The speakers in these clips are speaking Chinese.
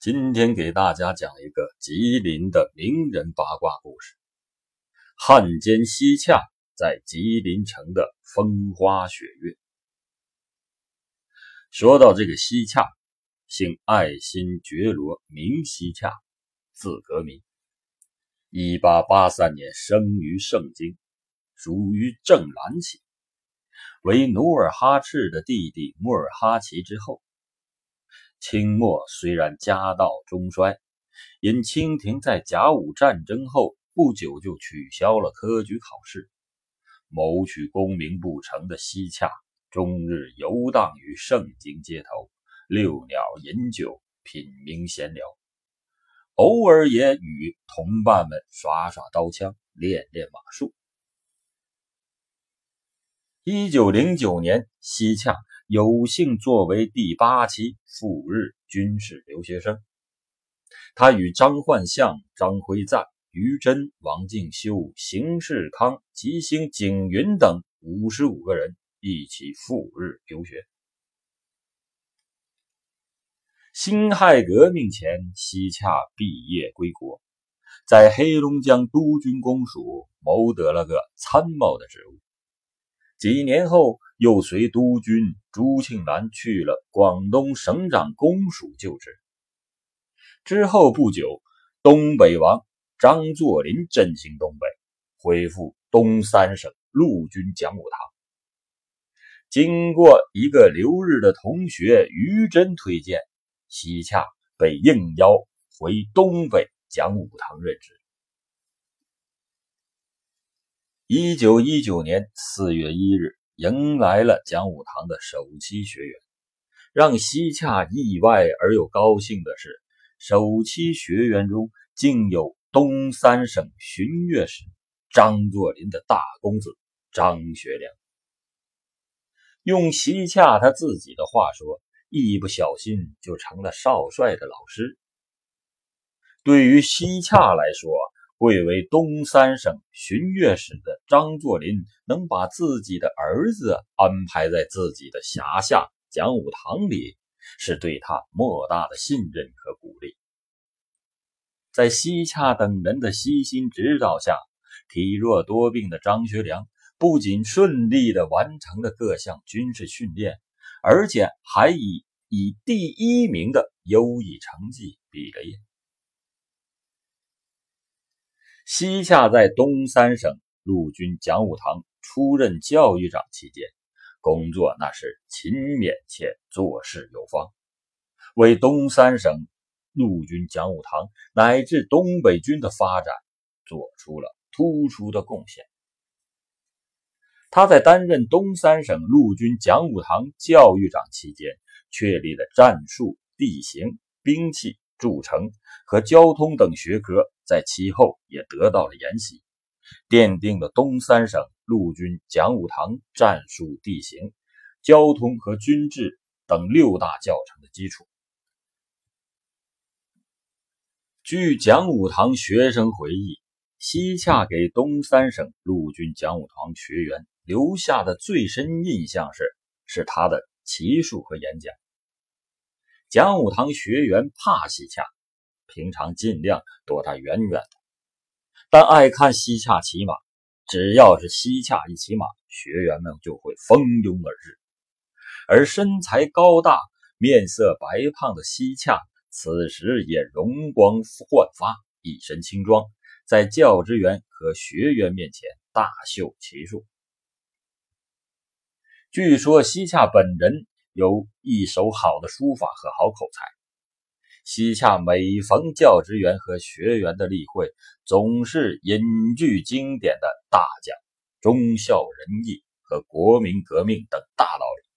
今天给大家讲一个吉林的名人八卦故事：汉奸西洽在吉林城的风花雪月。说到这个西洽，姓爱新觉罗，名西洽，字格明。一八八三年生于盛京，属于正蓝旗，为努尔哈赤的弟弟穆尔哈齐之后。清末虽然家道中衰，因清廷在甲午战争后不久就取消了科举考试，谋取功名不成的西洽，终日游荡于盛京街头，遛鸟饮酒，品茗闲聊，偶尔也与同伴们耍耍刀枪，练练马术。一九零九年，西洽。有幸作为第八期赴日军事留学生，他与张焕相、张辉赞、于真、王敬修、邢世康、吉星景云等五十五个人一起赴日留学。辛亥革命前，西洽毕业归国，在黑龙江督军公署谋得了个参谋的职务。几年后。又随督军朱庆澜去了广东省长公署就职。之后不久，东北王张作霖振兴东北，恢复东三省陆军讲武堂。经过一个留日的同学于真推荐，西洽被应邀回东北讲武堂任职。一九一九年四月一日。迎来了讲武堂的首期学员，让西洽意外而又高兴的是，首期学员中竟有东三省巡阅使张作霖的大公子张学良。用西洽他自己的话说，一不小心就成了少帅的老师。对于西洽来说，贵为东三省巡阅使的张作霖，能把自己的儿子安排在自己的辖下讲武堂里，是对他莫大的信任和鼓励。在西洽等人的悉心指导下，体弱多病的张学良不仅顺利地完成了各项军事训练，而且还以以第一名的优异成绩毕了业。西洽在东三省陆军讲武堂出任教育长期间，工作那是勤勉且做事有方，为东三省陆军讲武堂乃至东北军的发展做出了突出的贡献。他在担任东三省陆军讲武堂教育长期间，确立了战术、地形、兵器、筑城和交通等学科。在其后也得到了研习，奠定了东三省陆军讲武堂战术、地形、交通和军制等六大教程的基础。据讲武堂学生回忆，西洽给东三省陆军讲武堂学员留下的最深印象是，是他的骑术和演讲。讲武堂学员怕西洽。平常尽量躲他远远的，但爱看西洽骑马。只要是西洽一骑马，学员们就会蜂拥而至。而身材高大、面色白胖的西洽，此时也容光焕发，一身轻装，在教职员和学员面前大秀骑术。据说西洽本人有一手好的书法和好口才。西洽每逢教职员和学员的例会，总是引据经典的大讲忠孝仁义和国民革命等大道理。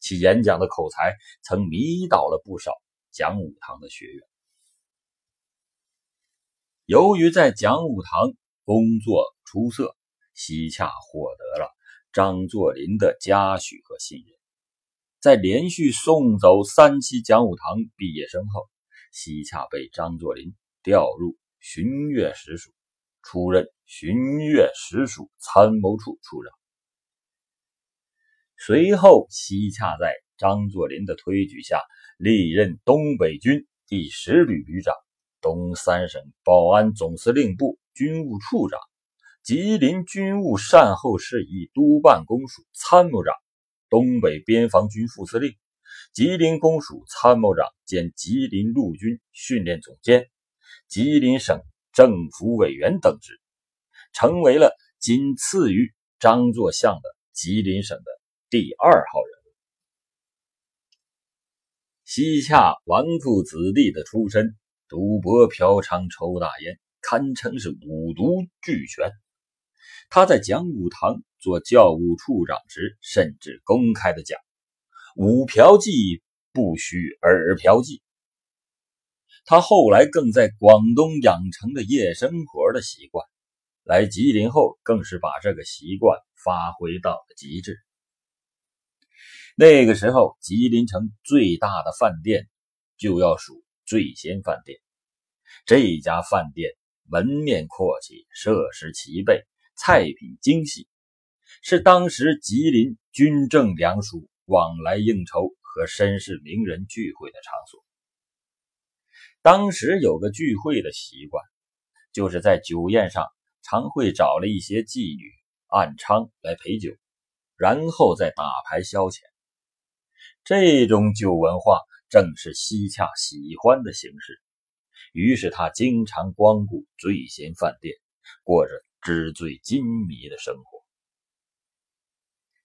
其演讲的口才曾迷倒了不少讲武堂的学员。由于在讲武堂工作出色，西洽获得了张作霖的嘉许和信任。在连续送走三期讲武堂毕业生后，西洽被张作霖调入巡阅使署，出任巡阅使署参谋处处长。随后，西洽在张作霖的推举下，历任东北军第十旅旅长、东三省保安总司令部军务处长、吉林军务善后事宜督办公署参谋长、东北边防军副司令、吉林公署参谋长兼吉林陆军训练总监、吉林省政府委员等职，成为了仅次于张作相的吉林省的第二号人物。西夏纨绔子弟的出身，赌博、嫖娼、抽大烟，堪称是五毒俱全。他在讲武堂做教务处长时，甚至公开的讲：“五嫖妓不许尔嫖妓。”他后来更在广东养成了夜生活的习惯，来吉林后更是把这个习惯发挥到了极致。那个时候，吉林城最大的饭店就要数醉仙饭店。这家饭店门面阔气，设施齐备，菜品精细，是当时吉林军政两署往来应酬和绅士名人聚会的场所。当时有个聚会的习惯，就是在酒宴上常会找了一些妓女暗娼来陪酒，然后再打牌消遣。这种酒文化正是西洽喜欢的形式，于是他经常光顾醉仙饭店，过着纸醉金迷的生活。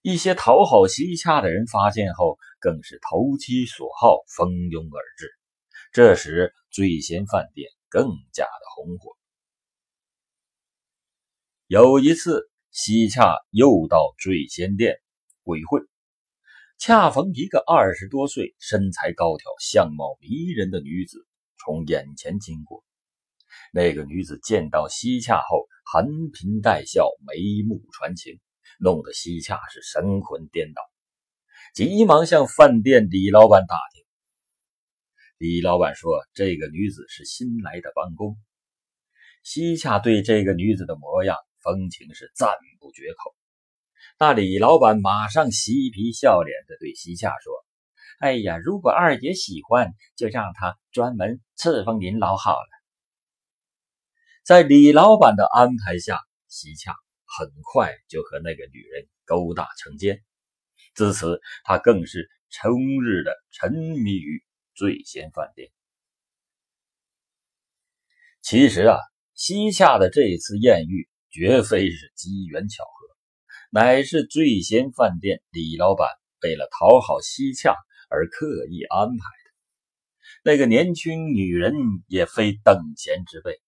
一些讨好西洽的人发现后，更是投其所好，蜂拥而至，这时醉仙饭店更加的红火。有一次，西洽又到醉仙店鬼会。恰逢一个二十多岁、身材高挑、相貌迷人的女子从眼前经过。那个女子见到西洽后，含颦带笑，眉目传情，弄得西洽是神魂颠倒，急忙向饭店李老板打听。李老板说：“这个女子是新来的帮工。”西洽对这个女子的模样、风情是赞不绝口。那李老板马上嬉皮笑脸的对西洽说：“哎呀，如果二姐喜欢，就让她专门侍奉您老好了。”在李老板的安排下，西洽很快就和那个女人勾搭成奸。自此，他更是终日的沉迷于醉仙饭店。其实啊，西洽的这次艳遇绝非是机缘巧合。乃是醉仙饭店李老板为了讨好西洽而刻意安排的。那个年轻女人也非等闲之辈，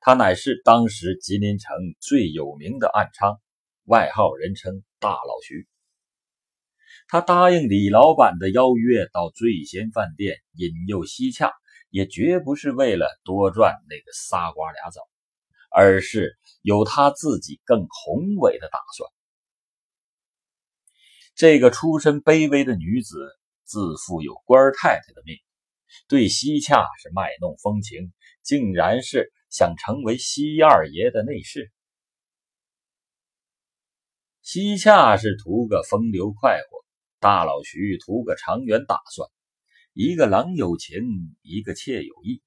她乃是当时吉林城最有名的暗娼，外号人称“大老徐”。他答应李老板的邀约，到醉仙饭店引诱西洽，也绝不是为了多赚那个仨瓜俩枣，而是有他自己更宏伟的打算。这个出身卑微的女子，自负有官太太的命，对西洽是卖弄风情，竟然是想成为西二爷的内侍。西洽是图个风流快活，大老徐图个长远打算。一个郎有情，一个妾有意，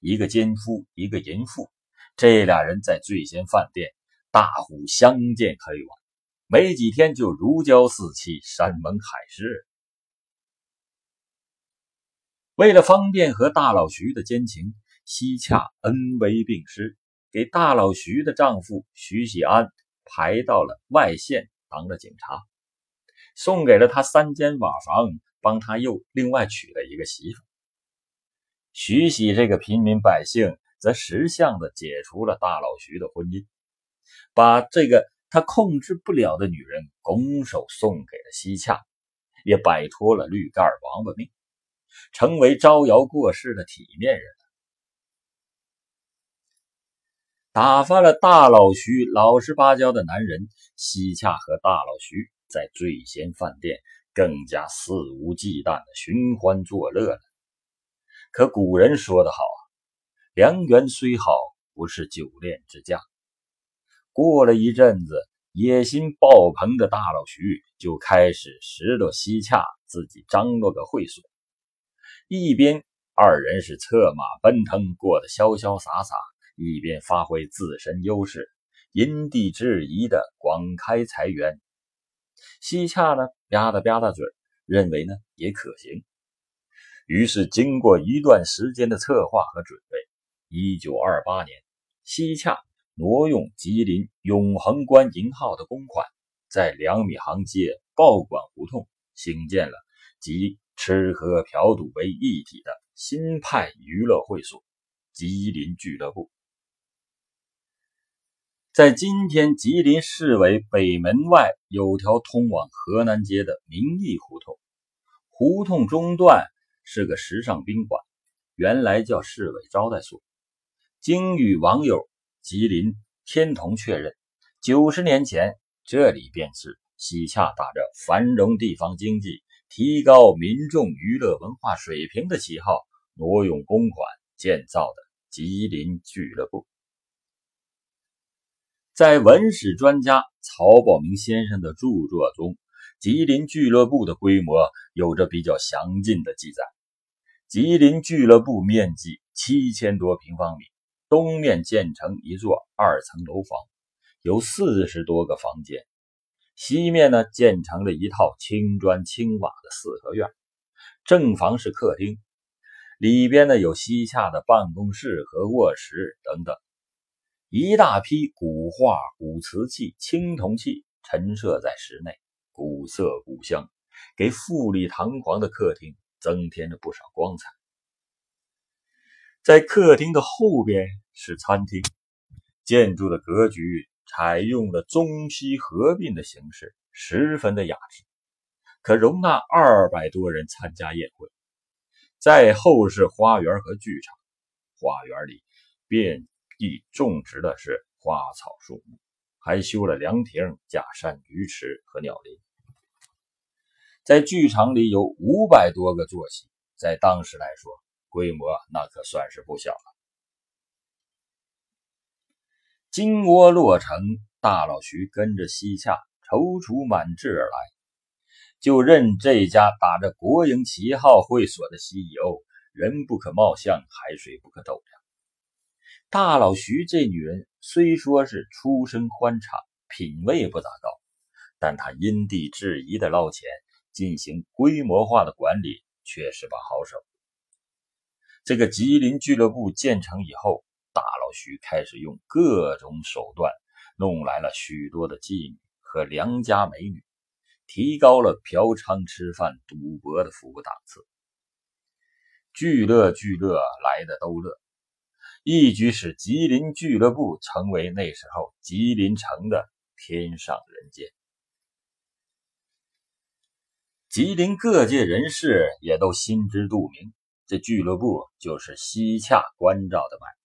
一个奸夫，一个淫妇，这俩人在醉仙饭店大呼相见恨晚。没几天就如胶似漆，山盟海誓。为了方便和大老徐的奸情，西洽恩威并施，给大老徐的丈夫徐喜安排到了外县当了警察，送给了他三间瓦房，帮他又另外娶了一个媳妇。徐喜这个平民百姓则识相的解除了大老徐的婚姻，把这个。他控制不了的女人拱手送给了西洽，也摆脱了绿盖王八命，成为招摇过市的体面人了。打发了大老徐老实巴交的男人，西洽和大老徐在醉仙饭店更加肆无忌惮的寻欢作乐了。可古人说得好啊，良缘虽好，不是久恋之佳。过了一阵子，野心爆棚的大老徐就开始拾掇西洽自己张罗个会所。一边二人是策马奔腾，过得潇潇洒洒；一边发挥自身优势，因地制宜的广开财源。西洽呢，吧嗒吧嗒嘴，认为呢也可行。于是经过一段时间的策划和准备，一九二八年，西洽挪用吉林永恒关银号的公款，在两米行街报馆胡同兴建了集吃喝嫖赌为一体的新派娱乐会所——吉林俱乐部。在今天吉林市委北门外有条通往河南街的民义胡同，胡同中段是个时尚宾馆，原来叫市委招待所。经与网友吉林天童确认，九十年前这里便是西洽打着繁荣地方经济、提高民众娱乐文化水平的旗号，挪用公款建造的吉林俱乐部。在文史专家曹宝明先生的著作中，吉林俱乐部的规模有着比较详尽的记载。吉林俱乐部面积七千多平方米，东面建成一座二层楼房，有四十多个房间；西面呢建成了一套青砖青瓦的四合院，正房是客厅，里边呢有西洽的办公室和卧室等等。一大批古画、古瓷器、青铜器陈设在室内，古色古香，给富丽堂皇的客厅增添了不少光彩。在客厅的后边是餐厅，建筑的格局采用了中西合并的形式，十分的雅致，可容纳二百多人参加宴会。在后是花园和剧场，花园里便。地种植的是花草树木，还修了凉亭、假山、鱼池和鸟林。在剧场里有五百多个坐席，在当时来说，规模那可算是不小了。金窝落成，大老徐跟着西洽踌躇满志而来，就任这家打着国营旗号会所的 CEO。人不可貌相，海水不可斗量。大老徐这女人虽说是出身宽敞，品味不咋高，但她因地制宜的捞钱，进行规模化的管理，却是把好手。这个吉林俱乐部建成以后，大老徐开始用各种手段，弄来了许多的妓女和良家美女，提高了嫖娼、吃饭、赌博的服务档次。聚乐聚乐，来的都乐。一举使吉林俱乐部成为那时候吉林城的天上人间。吉林各界人士也都心知肚明，这俱乐部就是西洽关照的买卖。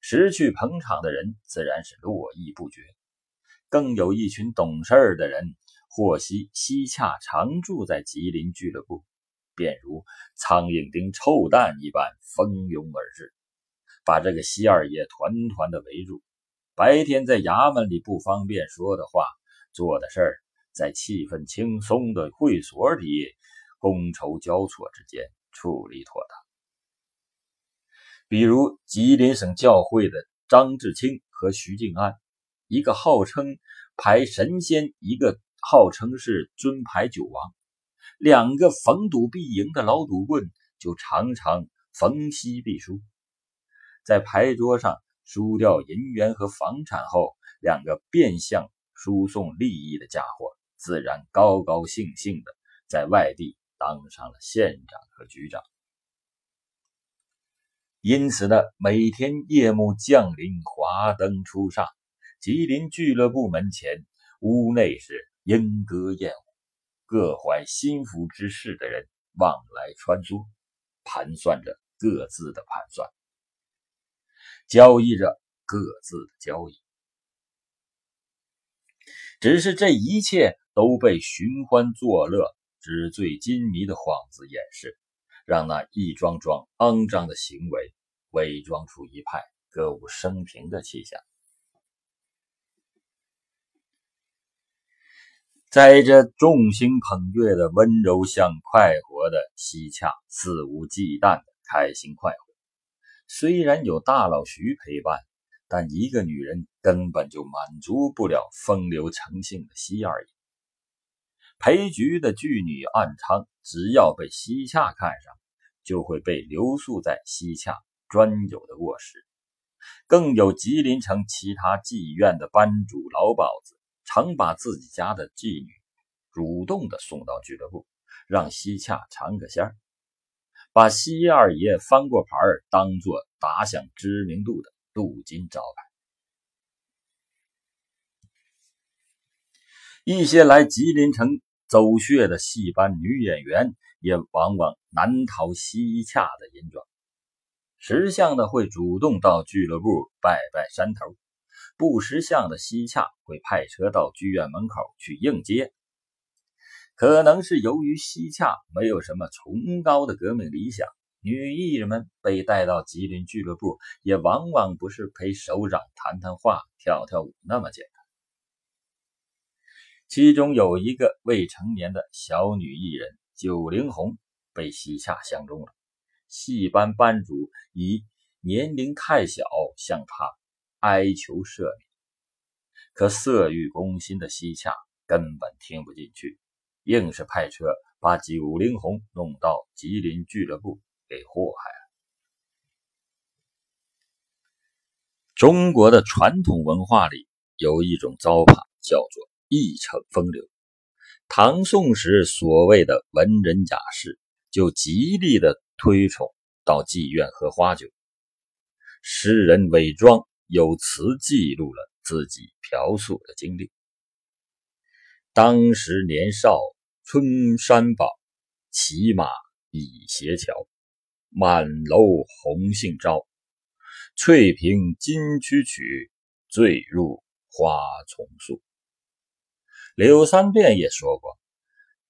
识趣捧场的人自然是络绎不绝，更有一群懂事儿的人获悉西洽常住在吉林俱乐部，便如苍蝇叮臭蛋一般蜂拥而至。把这个西二爷团团的围住，白天在衙门里不方便说的话、做的事儿，在气氛轻松的会所里，觥筹交错之间处理妥当。比如吉林省教会的张志清和徐静安，一个号称排神仙，一个号称是尊排九王，两个逢赌必赢的老赌棍，就常常逢西必输。在牌桌上输掉银元和房产后，两个变相输送利益的家伙，自然高高兴兴的在外地当上了县长和局长。因此呢，每天夜幕降临，华灯初上，吉林俱乐部门前屋内是莺歌燕舞，各怀心腹之事的人往来穿梭，盘算着各自的盘算。交易着各自的交易，只是这一切都被寻欢作乐、纸醉金迷的幌子掩饰，让那一桩桩肮脏的行为伪装出一派歌舞升平的气象。在这众星捧月的温柔乡快活的西洽，肆无忌惮的开心快活。虽然有大老徐陪伴，但一个女人根本就满足不了风流成性的西二爷。裴局的巨女暗娼，只要被西洽看上，就会被留宿在西洽专有的卧室。更有吉林城其他妓院的班主老鸨子，常把自己家的妓女主动的送到俱乐部，让西洽尝个鲜儿，把西二爷翻过牌儿当做打响知名度的镀金招牌。一些来吉林城走穴的戏班女演员，也往往难逃西洽的银爪。识相的会主动到俱乐部拜拜山头，不识相的西洽会派车到剧院门口去应接。可能是由于西洽没有什么崇高的革命理想，女艺人们被带到吉林俱乐部，也往往不是陪首长谈谈话、跳跳舞那么简单。其中有一个未成年的小女艺人九灵红被西洽相中了。戏班班主以年龄太小向他哀求赦免，可色欲攻心的西洽根本听不进去，硬是派车把九灵红弄到吉林俱乐部给祸害了。中国的传统文化里有一种糟粕，叫做一逞风流。唐宋时所谓的文人雅士，就极力的。推崇到妓院喝花酒，诗人伪装有词记录了自己嫖宿的经历。当时年少春山宝，骑马倚斜桥，满楼红杏招，翠屏金曲曲，醉入花丛树。柳三变也说过：“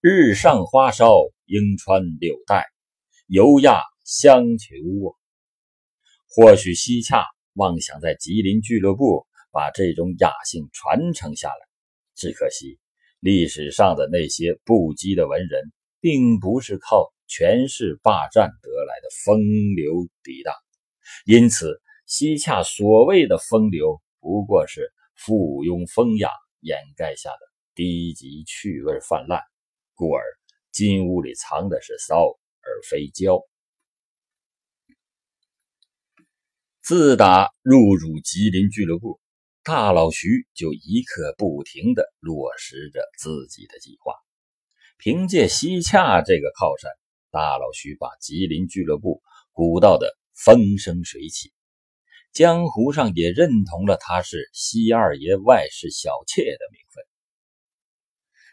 日上花梢，莺穿柳带。”犹亚相求啊！或许西洽妄想在吉林俱乐部把这种雅兴传承下来，只可惜历史上的那些不羁的文人，并不是靠权势霸占得来的风流涤荡，因此西洽所谓的风流，不过是附庸风雅掩盖下的低级趣味泛滥，故而金屋里藏的是骚。而非娇。自打入主吉林俱乐部，大老徐就一刻不停的落实着自己的计划。凭借西洽这个靠山，大老徐把吉林俱乐部鼓捣得风生水起，江湖上也认同了他是西二爷外室小妾的名分。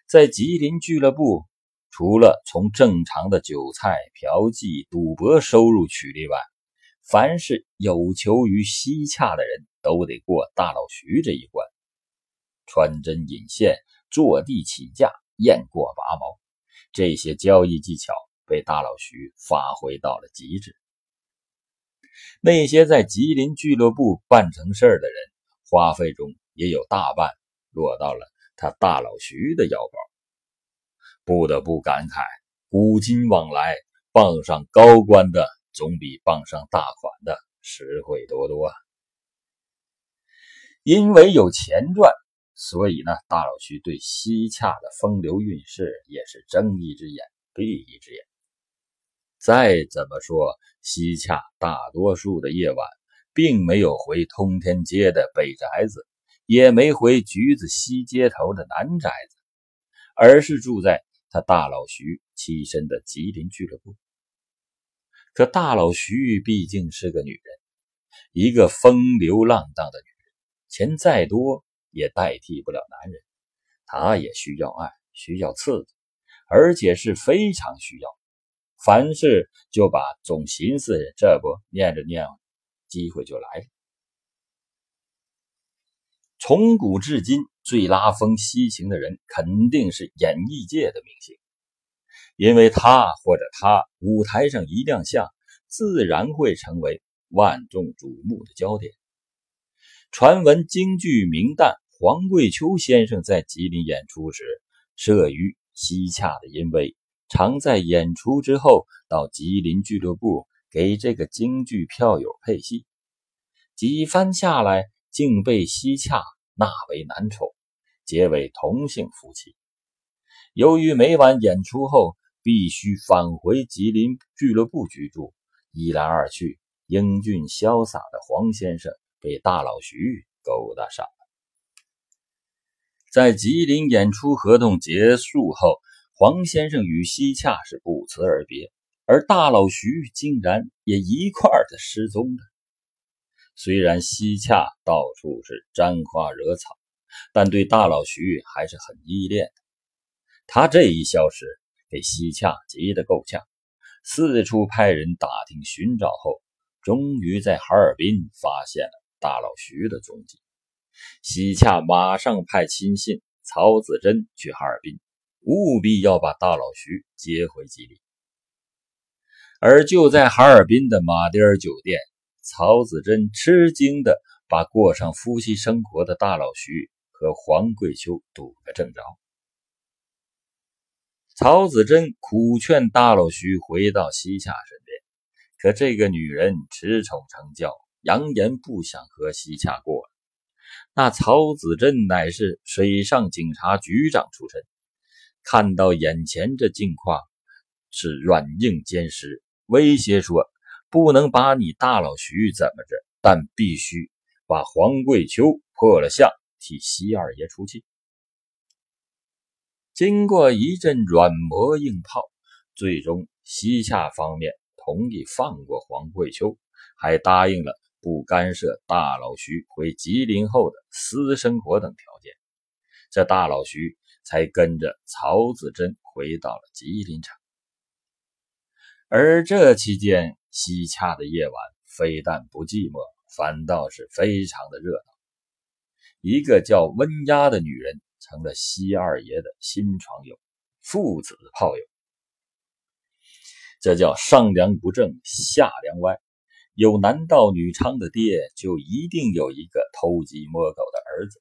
在吉林俱乐部。除了从正常的酒菜、嫖妓、赌博收入取利外，凡是有求于西洽的人都得过大老徐这一关。穿针引线、坐地起价、雁过拔毛，这些交易技巧被大老徐发挥到了极致。那些在吉林俱乐部办成事儿的人，花费中也有大半落到了他大老徐的腰包。不得不感慨，古今往来，傍上高官的总比傍上大款的实惠多多。因为有钱赚，所以呢，大老徐对西洽的风流韵事也是睁一只眼闭一只眼。再怎么说，西洽大多数的夜晚，并没有回通天街的北宅子，也没回橘子西街头的南宅子，而是住在。他大老徐栖身的吉林俱乐部，可大老徐毕竟是个女人，一个风流浪荡的女人，钱再多也代替不了男人。他也需要爱，需要刺激，而且是非常需要。凡事就把总寻思这不念着念，机会就来了。从古至今，最拉风吸情的人肯定是演艺界的明星，因为他或者他舞台上一亮相，自然会成为万众瞩目的焦点。传闻京剧名旦黄桂秋先生在吉林演出时，慑于西洽的淫威，常在演出之后到吉林俱乐部给这个京剧票友配戏。几番下来，竟被西洽纳为男宠，结为同性夫妻。由于每晚演出后必须返回吉林俱乐部居住，一来二去，英俊潇洒的黄先生被大老徐勾搭上了。在吉林演出合同结束后，黄先生与西洽是不辞而别，而大老徐竟然也一块儿的失踪了。虽然西洽到处是沾花惹草，但对大老徐还是很依恋的。他这一消失，给西洽急得够呛，四处派人打听寻找后，终于在哈尔滨发现了大老徐的踪迹。西洽马上派亲信曹子珍去哈尔滨，务必要把大老徐接回吉林。而就在哈尔滨的马迭尔酒店，曹子珍吃惊的把过上夫妻生活的大老徐和黄桂秋堵个正着。曹子珍苦劝大老徐回到西洽身边，可这个女人恃宠成骄，扬言不想和西洽过了。那曹子珍乃是水上警察局长出身，看到眼前这境况，是软硬兼施，威胁说：“不能把你大老徐怎么着，但必须把黄桂秋破了相，替西二爷出气。”经过一阵软磨硬泡，最终西洽方面同意放过黄桂秋，还答应了不干涉大老徐回吉林后的私生活等条件。这大老徐才跟着曹子珍回到了吉林城。而这期间，西洽的夜晚非但不寂寞，反倒是非常的热闹。一个叫温丫的女人。成了西二爷的新床友，父子炮友，这叫上梁不正下梁歪。有男盗女娼的爹，就一定有一个偷鸡摸狗的儿子。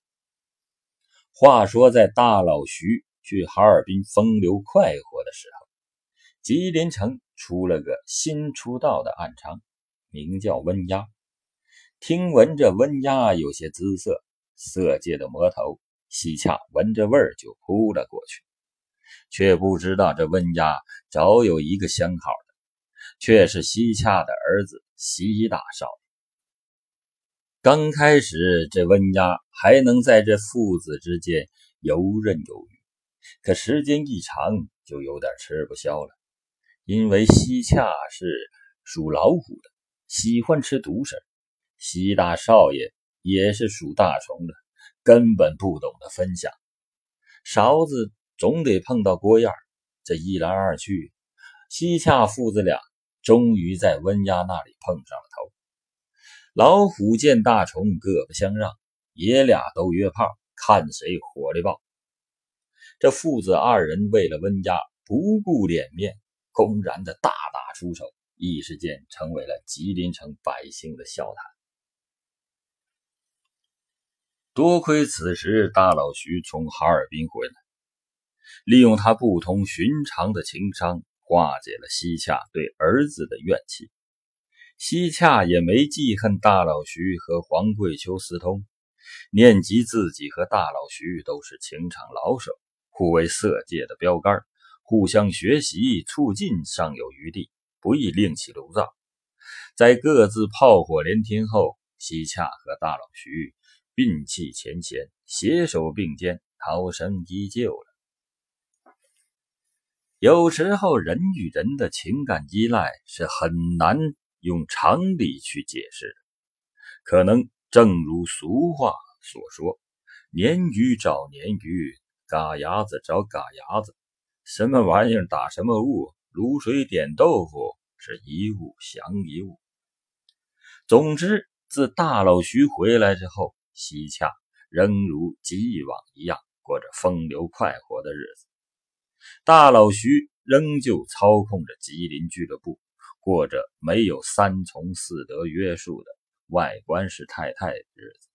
话说，在大老徐去哈尔滨风流快活的时候，吉林城出了个新出道的暗娼，名叫温丫。听闻这温丫有些姿色，色戒的魔头。西洽闻着味儿就扑了过去，却不知道这温丫早有一个相好的，却是西洽的儿子西大少。刚开始，这温丫还能在这父子之间游刃有余，可时间一长，就有点吃不消了。因为西洽是属老虎的，喜欢吃独食；西大少爷也是属大虫的。根本不懂得分享，勺子总得碰到锅沿这一来二去，西洽父子俩终于在温家那里碰上了头。老虎见大虫，各不相让，爷俩都约炮，看谁火力爆。这父子二人为了温家，不顾脸面，公然的大打出手，一时间成为了吉林城百姓的笑谈。多亏此时大老徐从哈尔滨回来，利用他不同寻常的情商，化解了西洽对儿子的怨气。西洽也没记恨大老徐和黄桂秋私通，念及自己和大老徐都是情场老手，互为色戒的标杆，互相学习，促进尚有余地，不宜另起炉灶。在各自炮火连天后，西洽和大老徐。摒弃前嫌，携手并肩，涛声依旧了。有时候，人与人的情感依赖是很难用常理去解释的。可能正如俗话所说：“鲶鱼找鲶鱼，嘎牙子找嘎牙子，什么玩意儿打什么物，卤水点豆腐是一物降一物。”总之，自大老徐回来之后。西洽仍如既往一样过着风流快活的日子，大老徐仍旧操控着吉林俱乐部，过着没有三从四德约束的外观式太太的日子。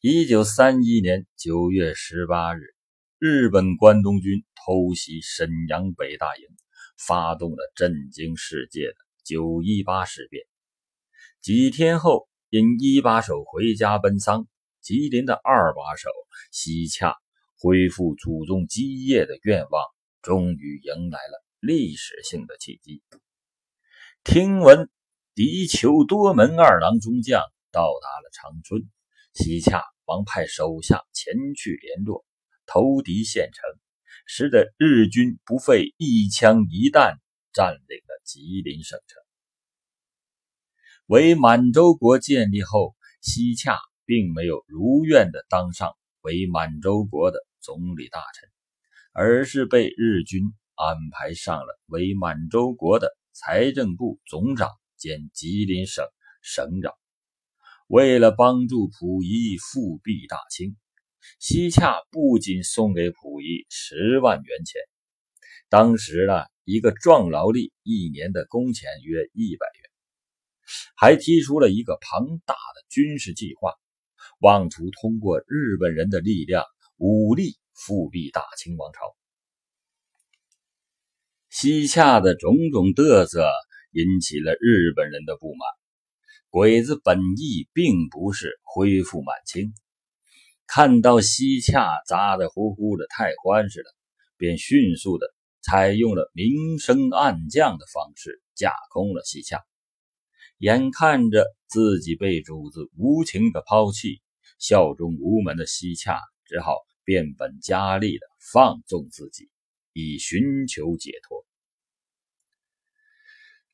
一九三一年九月十八日，日本关东军偷袭沈阳北大营，发动了震惊世界的九一八事变。几天后，因一把手回家奔丧，吉林的二把手西洽恢复祖宗基业的愿望，终于迎来了历史性的契机。听闻敌酋多门二郎中将到达了长春。西洽忙派手下前去联络，投敌县城，使得日军不费一枪一弹占领了吉林省城。为满洲国建立后，西洽并没有如愿的当上伪满洲国的总理大臣，而是被日军安排上了伪满洲国的财政部总长兼吉林省省长。为了帮助溥仪复辟大清，西洽不仅送给溥仪十万元钱，当时呢一个壮劳力一年的工钱约一百元，还提出了一个庞大的军事计划，妄图通过日本人的力量武力复辟大清王朝。西洽的种种嘚瑟引起了日本人的不满。鬼子本意并不是恢复满清，看到西洽咋咋呼呼的太欢实了，便迅速的采用了明升暗降的方式架空了西洽。眼看着自己被主子无情的抛弃，效忠无门的西洽只好变本加厉的放纵自己，以寻求解脱。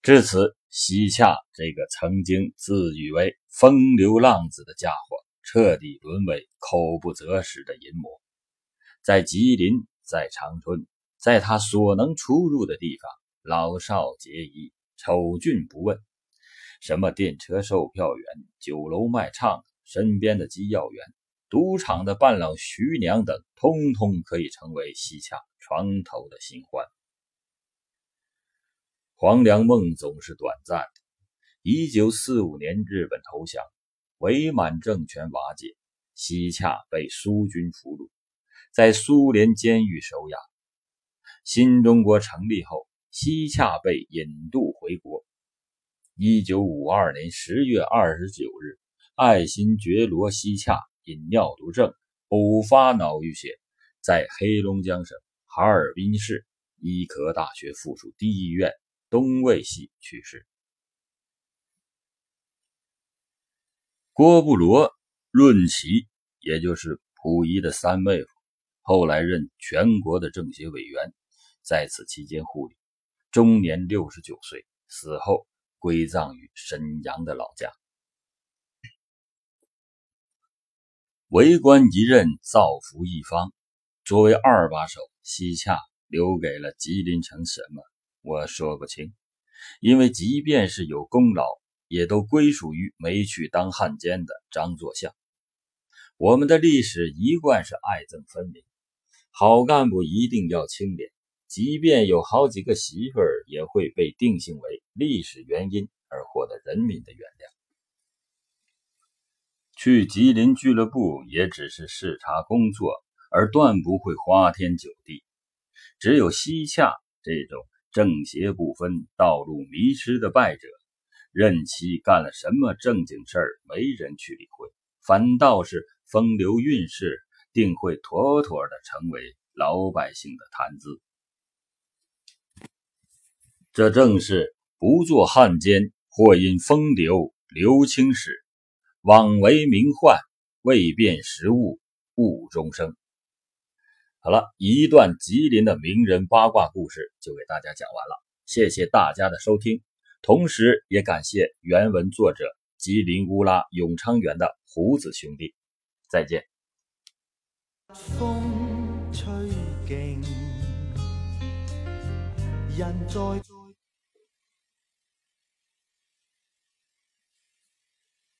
至此。西洽这个曾经自诩为风流浪子的家伙，彻底沦为口不择食的淫魔。在吉林，在长春，在他所能出入的地方，老少皆宜，丑俊不问。什么电车售票员、酒楼卖唱、身边的机要员、赌场的伴郎徐娘等，通通可以成为西洽床头的新欢。黄粱梦总是短暂的。一九四五年，日本投降，伪满政权瓦解，西洽被苏军俘虏，在苏联监狱收押。新中国成立后，西洽被引渡回国。一九五二年十月二十九日，爱新觉罗·西洽因尿毒症偶发脑淤血，在黑龙江省哈尔滨市医科大学附属第一医院。东卫系去世。郭布罗、润琪，也就是溥仪的三妹夫，后来任全国的政协委员，在此期间护理，终年六十九岁，死后归葬于沈阳的老家。为官一任，造福一方。作为二把手，西洽留给了吉林城什么？我说不清，因为即便是有功劳，也都归属于没去当汉奸的张作相。我们的历史一贯是爱憎分明，好干部一定要清廉，即便有好几个媳妇儿，也会被定性为历史原因而获得人民的原谅。去吉林俱乐部也只是视察工作，而断不会花天酒地。只有西洽这种。正邪不分、道路迷失的败者，任其干了什么正经事儿，没人去理会，反倒是风流韵事，定会妥妥的成为老百姓的谈资。这正是不做汉奸，或因风流留青史，枉为名宦，未辨时务，误终生。好了，一段吉林的名人八卦故事就给大家讲完了，谢谢大家的收听，同时也感谢原文作者吉林乌拉永昌园的胡子兄弟，再见。风吹人在。